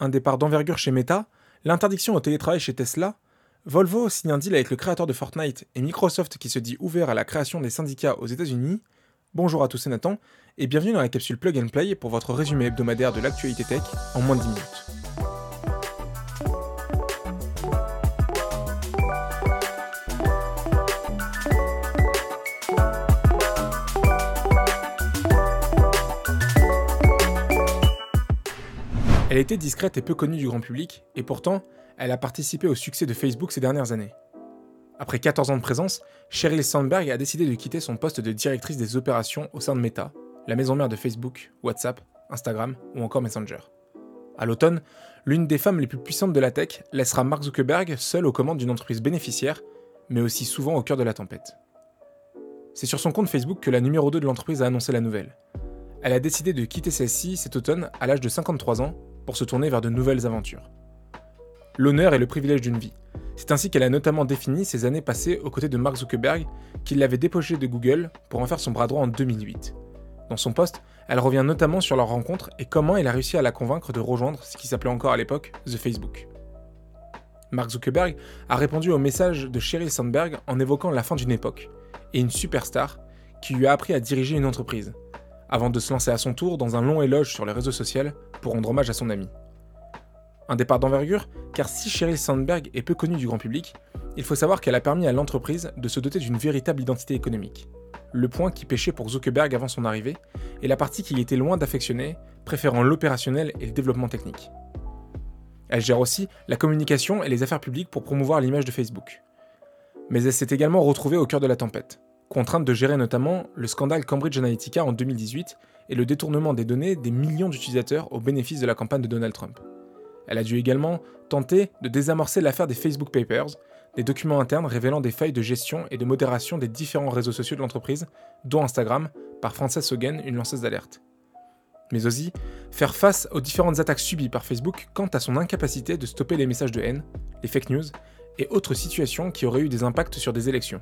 un départ d'envergure chez Meta, l'interdiction au télétravail chez Tesla, Volvo signe un deal avec le créateur de Fortnite et Microsoft qui se dit ouvert à la création des syndicats aux États-Unis. Bonjour à tous, c'est Nathan et bienvenue dans la capsule Plug and Play pour votre résumé hebdomadaire de l'actualité tech en moins de 10 minutes. Elle était discrète et peu connue du grand public, et pourtant, elle a participé au succès de Facebook ces dernières années. Après 14 ans de présence, Sheryl Sandberg a décidé de quitter son poste de directrice des opérations au sein de Meta, la maison mère de Facebook, WhatsApp, Instagram ou encore Messenger. À l'automne, l'une des femmes les plus puissantes de la tech laissera Mark Zuckerberg seul aux commandes d'une entreprise bénéficiaire, mais aussi souvent au cœur de la tempête. C'est sur son compte Facebook que la numéro 2 de l'entreprise a annoncé la nouvelle. Elle a décidé de quitter celle-ci cet automne à l'âge de 53 ans pour se tourner vers de nouvelles aventures. L'honneur est le privilège d'une vie. C'est ainsi qu'elle a notamment défini ses années passées aux côtés de Mark Zuckerberg, qui l'avait dépoché de Google pour en faire son bras droit en 2008. Dans son poste, elle revient notamment sur leur rencontre et comment elle a réussi à la convaincre de rejoindre ce qui s'appelait encore à l'époque The Facebook. Mark Zuckerberg a répondu au message de Sheryl Sandberg en évoquant la fin d'une époque et une superstar qui lui a appris à diriger une entreprise, avant de se lancer à son tour dans un long éloge sur les réseaux sociaux pour rendre hommage à son ami. Un départ d'envergure, car si Sheryl Sandberg est peu connue du grand public, il faut savoir qu'elle a permis à l'entreprise de se doter d'une véritable identité économique. Le point qui pêchait pour Zuckerberg avant son arrivée, et la partie qu'il était loin d'affectionner, préférant l'opérationnel et le développement technique. Elle gère aussi la communication et les affaires publiques pour promouvoir l'image de Facebook. Mais elle s'est également retrouvée au cœur de la tempête, contrainte de gérer notamment le scandale Cambridge Analytica en 2018 et le détournement des données des millions d'utilisateurs au bénéfice de la campagne de Donald Trump. Elle a dû également tenter de désamorcer l'affaire des Facebook Papers, des documents internes révélant des failles de gestion et de modération des différents réseaux sociaux de l'entreprise, dont Instagram, par Frances Hogan, une lanceuse d'alerte. Mais aussi, faire face aux différentes attaques subies par Facebook quant à son incapacité de stopper les messages de haine, les fake news et autres situations qui auraient eu des impacts sur des élections.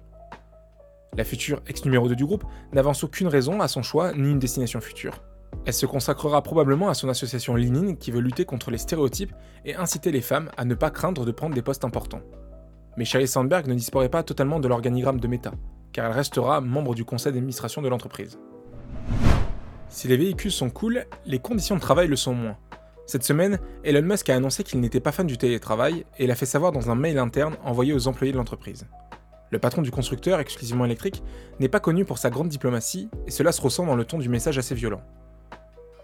La future ex numéro 2 du groupe n'avance aucune raison à son choix ni une destination future. Elle se consacrera probablement à son association LinkedIn qui veut lutter contre les stéréotypes et inciter les femmes à ne pas craindre de prendre des postes importants. Mais Sheryl Sandberg ne disparaît pas totalement de l'organigramme de Meta, car elle restera membre du conseil d'administration de l'entreprise. Si les véhicules sont cool, les conditions de travail le sont moins. Cette semaine, Elon Musk a annoncé qu'il n'était pas fan du télétravail et l'a fait savoir dans un mail interne envoyé aux employés de l'entreprise. Le patron du constructeur, exclusivement électrique, n'est pas connu pour sa grande diplomatie, et cela se ressent dans le ton du message assez violent.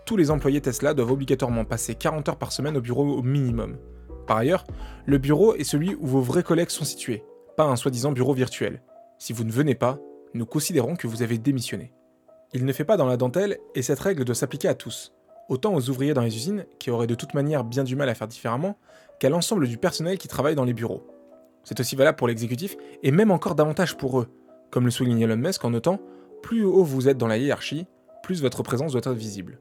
Tous les employés Tesla doivent obligatoirement passer 40 heures par semaine au bureau au minimum. Par ailleurs, le bureau est celui où vos vrais collègues sont situés, pas un soi-disant bureau virtuel. Si vous ne venez pas, nous considérons que vous avez démissionné. Il ne fait pas dans la dentelle, et cette règle doit s'appliquer à tous, autant aux ouvriers dans les usines, qui auraient de toute manière bien du mal à faire différemment, qu'à l'ensemble du personnel qui travaille dans les bureaux. C'est aussi valable pour l'exécutif, et même encore davantage pour eux, comme le souligne Elon Musk en notant plus haut vous êtes dans la hiérarchie, plus votre présence doit être visible.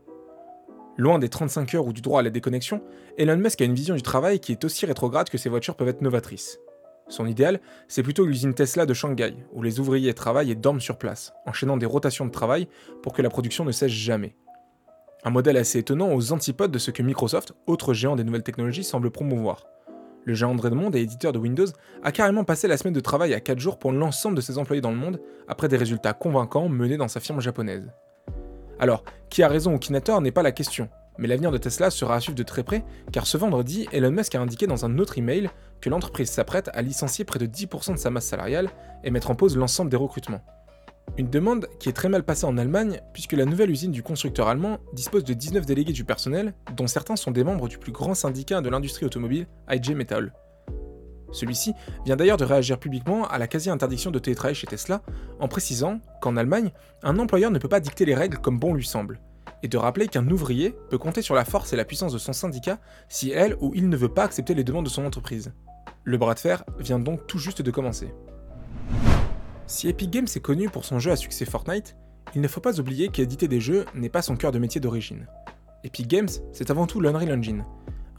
Loin des 35 heures ou du droit à la déconnexion, Elon Musk a une vision du travail qui est aussi rétrograde que ses voitures peuvent être novatrices. Son idéal, c'est plutôt l'usine Tesla de Shanghai, où les ouvriers travaillent et dorment sur place, enchaînant des rotations de travail pour que la production ne cesse jamais. Un modèle assez étonnant aux antipodes de ce que Microsoft, autre géant des nouvelles technologies, semble promouvoir. Le géant de Monde et éditeur de Windows a carrément passé la semaine de travail à 4 jours pour l'ensemble de ses employés dans le monde, après des résultats convaincants menés dans sa firme japonaise. Alors, qui a raison ou qui n'a tort n'est pas la question, mais l'avenir de Tesla sera à suivre de très près, car ce vendredi, Elon Musk a indiqué dans un autre email que l'entreprise s'apprête à licencier près de 10% de sa masse salariale et mettre en pause l'ensemble des recrutements. Une demande qui est très mal passée en Allemagne, puisque la nouvelle usine du constructeur allemand dispose de 19 délégués du personnel, dont certains sont des membres du plus grand syndicat de l'industrie automobile, IG Metall. Celui-ci vient d'ailleurs de réagir publiquement à la quasi-interdiction de télétravail chez Tesla, en précisant qu'en Allemagne, un employeur ne peut pas dicter les règles comme bon lui semble, et de rappeler qu'un ouvrier peut compter sur la force et la puissance de son syndicat si elle ou il ne veut pas accepter les demandes de son entreprise. Le bras de fer vient donc tout juste de commencer. Si Epic Games est connu pour son jeu à succès Fortnite, il ne faut pas oublier qu'éditer des jeux n'est pas son cœur de métier d'origine. Epic Games, c'est avant tout l'Unreal Engine,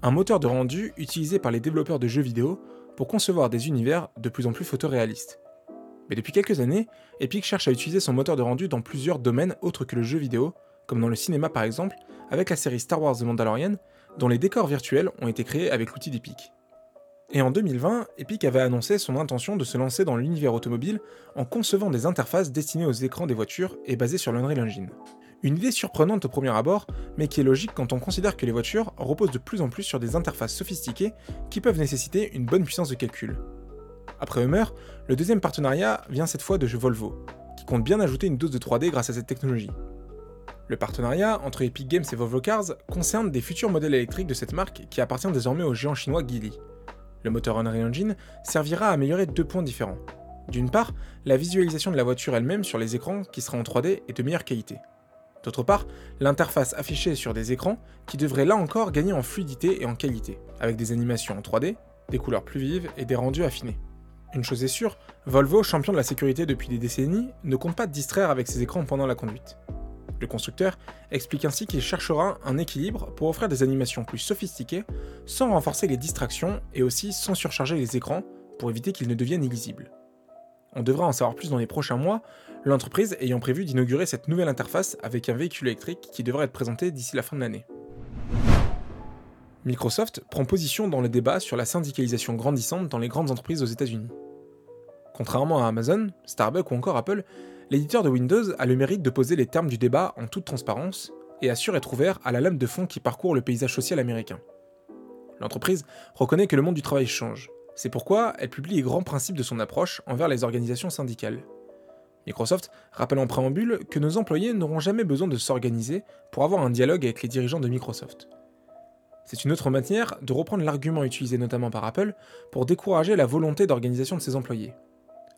un moteur de rendu utilisé par les développeurs de jeux vidéo pour concevoir des univers de plus en plus photoréalistes. Mais depuis quelques années, Epic cherche à utiliser son moteur de rendu dans plusieurs domaines autres que le jeu vidéo, comme dans le cinéma par exemple, avec la série Star Wars The Mandalorian, dont les décors virtuels ont été créés avec l'outil d'Epic. Et en 2020, Epic avait annoncé son intention de se lancer dans l'univers automobile en concevant des interfaces destinées aux écrans des voitures et basées sur l'Unreal Engine. Une idée surprenante au premier abord, mais qui est logique quand on considère que les voitures reposent de plus en plus sur des interfaces sophistiquées qui peuvent nécessiter une bonne puissance de calcul. Après Hummer, le deuxième partenariat vient cette fois de Volvo, qui compte bien ajouter une dose de 3D grâce à cette technologie. Le partenariat entre Epic Games et Volvo Cars concerne des futurs modèles électriques de cette marque qui appartient désormais au géant chinois Geely. Le moteur Unreal Engine servira à améliorer deux points différents. D'une part, la visualisation de la voiture elle-même sur les écrans qui sera en 3D et de meilleure qualité. D'autre part, l'interface affichée sur des écrans qui devrait là encore gagner en fluidité et en qualité, avec des animations en 3D, des couleurs plus vives et des rendus affinés. Une chose est sûre, Volvo, champion de la sécurité depuis des décennies, ne compte pas distraire avec ses écrans pendant la conduite. Le constructeur explique ainsi qu'il cherchera un équilibre pour offrir des animations plus sophistiquées sans renforcer les distractions et aussi sans surcharger les écrans pour éviter qu'ils ne deviennent illisibles. On devra en savoir plus dans les prochains mois, l'entreprise ayant prévu d'inaugurer cette nouvelle interface avec un véhicule électrique qui devrait être présenté d'ici la fin de l'année. Microsoft prend position dans le débat sur la syndicalisation grandissante dans les grandes entreprises aux États-Unis. Contrairement à Amazon, Starbucks ou encore Apple, l'éditeur de Windows a le mérite de poser les termes du débat en toute transparence et assure être ouvert à la lame de fond qui parcourt le paysage social américain. L'entreprise reconnaît que le monde du travail change, c'est pourquoi elle publie les grands principes de son approche envers les organisations syndicales. Microsoft rappelle en préambule que nos employés n'auront jamais besoin de s'organiser pour avoir un dialogue avec les dirigeants de Microsoft. C'est une autre manière de reprendre l'argument utilisé notamment par Apple pour décourager la volonté d'organisation de ses employés.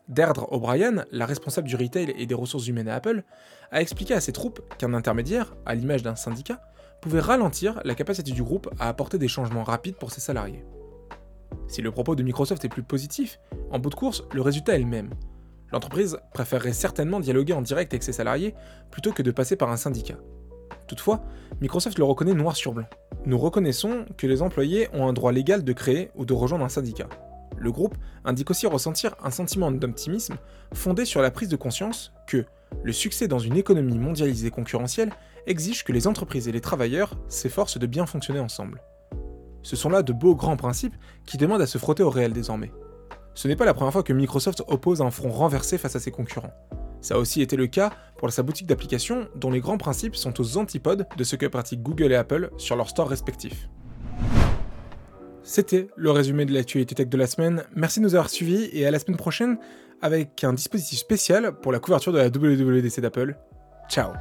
Deirdre O'Brien, la responsable du retail et des ressources humaines à Apple, a expliqué à ses troupes qu'un intermédiaire, à l'image d'un syndicat, pouvait ralentir la capacité du groupe à apporter des changements rapides pour ses salariés. Si le propos de Microsoft est plus positif, en bout de course, le résultat est le même. L'entreprise préférerait certainement dialoguer en direct avec ses salariés plutôt que de passer par un syndicat. Toutefois, Microsoft le reconnaît noir sur blanc. Nous reconnaissons que les employés ont un droit légal de créer ou de rejoindre un syndicat. Le groupe indique aussi ressentir un sentiment d'optimisme fondé sur la prise de conscience que le succès dans une économie mondialisée concurrentielle exige que les entreprises et les travailleurs s'efforcent de bien fonctionner ensemble. Ce sont là de beaux grands principes qui demandent à se frotter au réel désormais. Ce n'est pas la première fois que Microsoft oppose un front renversé face à ses concurrents. Ça a aussi été le cas pour sa boutique d'applications dont les grands principes sont aux antipodes de ce que pratiquent Google et Apple sur leurs stores respectifs. C'était le résumé de l'actualité tech de la semaine. Merci de nous avoir suivis et à la semaine prochaine avec un dispositif spécial pour la couverture de la WWDC d'Apple. Ciao